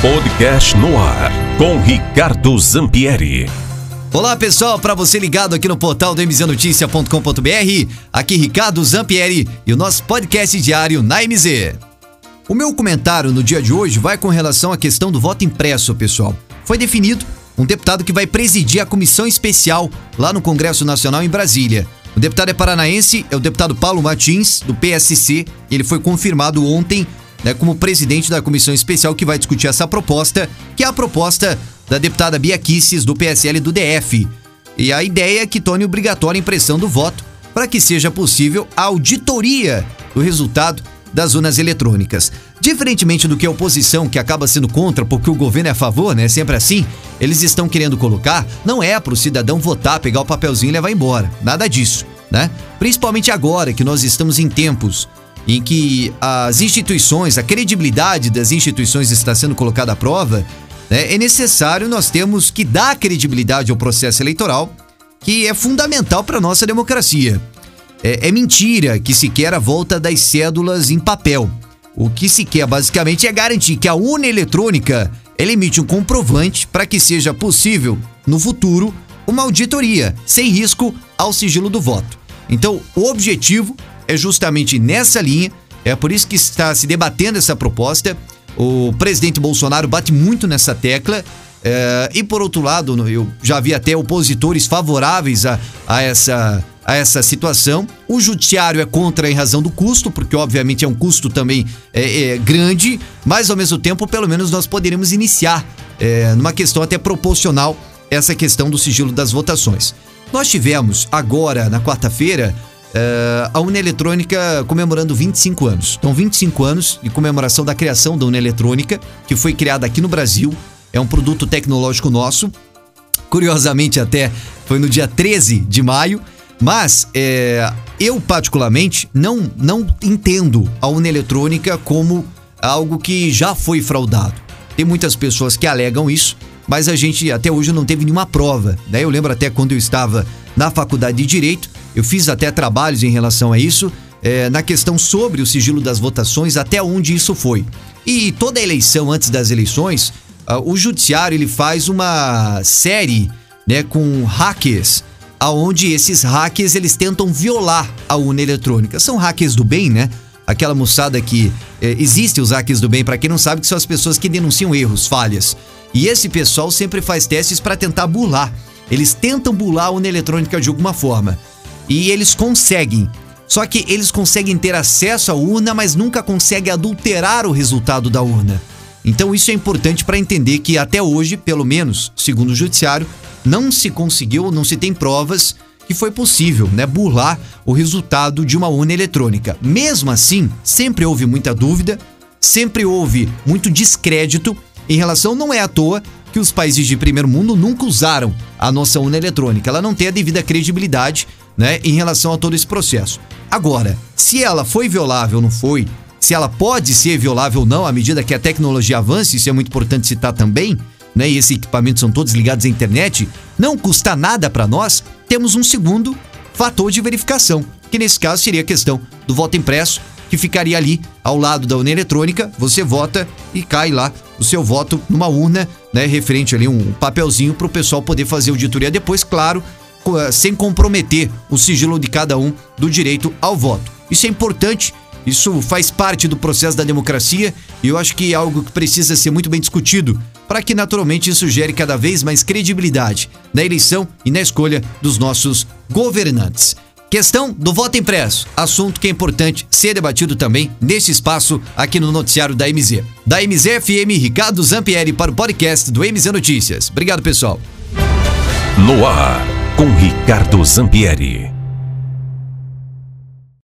Podcast no ar com Ricardo Zampieri. Olá pessoal, para você ligado aqui no portal do mznoticia.com.br, aqui Ricardo Zampieri e o nosso podcast diário na MZ. O meu comentário no dia de hoje vai com relação à questão do voto impresso, pessoal. Foi definido um deputado que vai presidir a comissão especial lá no Congresso Nacional em Brasília. O deputado é paranaense, é o deputado Paulo Martins, do PSC. Ele foi confirmado ontem né, como presidente da comissão especial que vai discutir essa proposta, que é a proposta da deputada Bia Kisses, do PSL do DF. E a ideia é que torne obrigatória a impressão do voto para que seja possível a auditoria do resultado das urnas eletrônicas. Diferentemente do que a oposição, que acaba sendo contra porque o governo é a favor, né? Sempre assim, eles estão querendo colocar, não é para o cidadão votar, pegar o papelzinho e levar embora. Nada disso, né? Principalmente agora que nós estamos em tempos em que as instituições, a credibilidade das instituições está sendo colocada à prova, né, é necessário nós temos que dar credibilidade ao processo eleitoral, que é fundamental para a nossa democracia. É, é mentira que se quer a volta das cédulas em papel. O que se quer basicamente é garantir que a urna eletrônica ela emite um comprovante para que seja possível, no futuro, uma auditoria sem risco ao sigilo do voto. Então, o objetivo é justamente nessa linha, é por isso que está se debatendo essa proposta. O presidente Bolsonaro bate muito nessa tecla. É, e por outro lado, eu já vi até opositores favoráveis a, a, essa, a essa situação. O judiciário é contra em razão do custo, porque obviamente é um custo também é, é grande, mas ao mesmo tempo, pelo menos nós poderíamos iniciar é, numa questão até proporcional essa questão do sigilo das votações. Nós tivemos agora, na quarta-feira, Uh, a Una Eletrônica comemorando 25 anos. Então, 25 anos de comemoração da criação da Una Eletrônica, que foi criada aqui no Brasil. É um produto tecnológico nosso. Curiosamente, até foi no dia 13 de maio. Mas é, eu, particularmente, não, não entendo a Una Eletrônica como algo que já foi fraudado. Tem muitas pessoas que alegam isso, mas a gente até hoje não teve nenhuma prova. Né? Eu lembro até quando eu estava na faculdade de Direito, eu fiz até trabalhos em relação a isso, é, na questão sobre o sigilo das votações, até onde isso foi. E toda eleição, antes das eleições, uh, o judiciário ele faz uma série né, com hackers, aonde esses hackers eles tentam violar a urna eletrônica. São hackers do bem, né? Aquela moçada que eh, existe os hackers do bem, para quem não sabe, que são as pessoas que denunciam erros, falhas. E esse pessoal sempre faz testes para tentar burlar. Eles tentam burlar a urna eletrônica de alguma forma. E eles conseguem. Só que eles conseguem ter acesso à urna, mas nunca conseguem adulterar o resultado da urna. Então isso é importante para entender que até hoje, pelo menos, segundo o judiciário, não se conseguiu, não se tem provas que foi possível, né, burlar o resultado de uma urna eletrônica. Mesmo assim, sempre houve muita dúvida, sempre houve muito descrédito em relação não é à toa que os países de primeiro mundo nunca usaram a nossa urna eletrônica. Ela não tem a devida credibilidade né, em relação a todo esse processo. Agora, se ela foi violável ou não foi, se ela pode ser violável ou não à medida que a tecnologia avança, isso é muito importante citar também, né, e esses equipamentos são todos ligados à internet, não custa nada para nós, temos um segundo fator de verificação, que nesse caso seria a questão do voto impresso, que ficaria ali ao lado da urna eletrônica, você vota e cai lá o seu voto numa urna, né, referente ali um papelzinho para o pessoal poder fazer auditoria depois, claro, eh, sem comprometer o sigilo de cada um do direito ao voto. Isso é importante, isso faz parte do processo da democracia e eu acho que é algo que precisa ser muito bem discutido para que naturalmente isso gere cada vez mais credibilidade na eleição e na escolha dos nossos governantes. Questão do voto impresso, assunto que é importante ser debatido também neste espaço aqui no noticiário da MZ. Da MZ FM, Ricardo Zampieri para o podcast do MZ Notícias. Obrigado, pessoal. No ar com Ricardo Zampieri.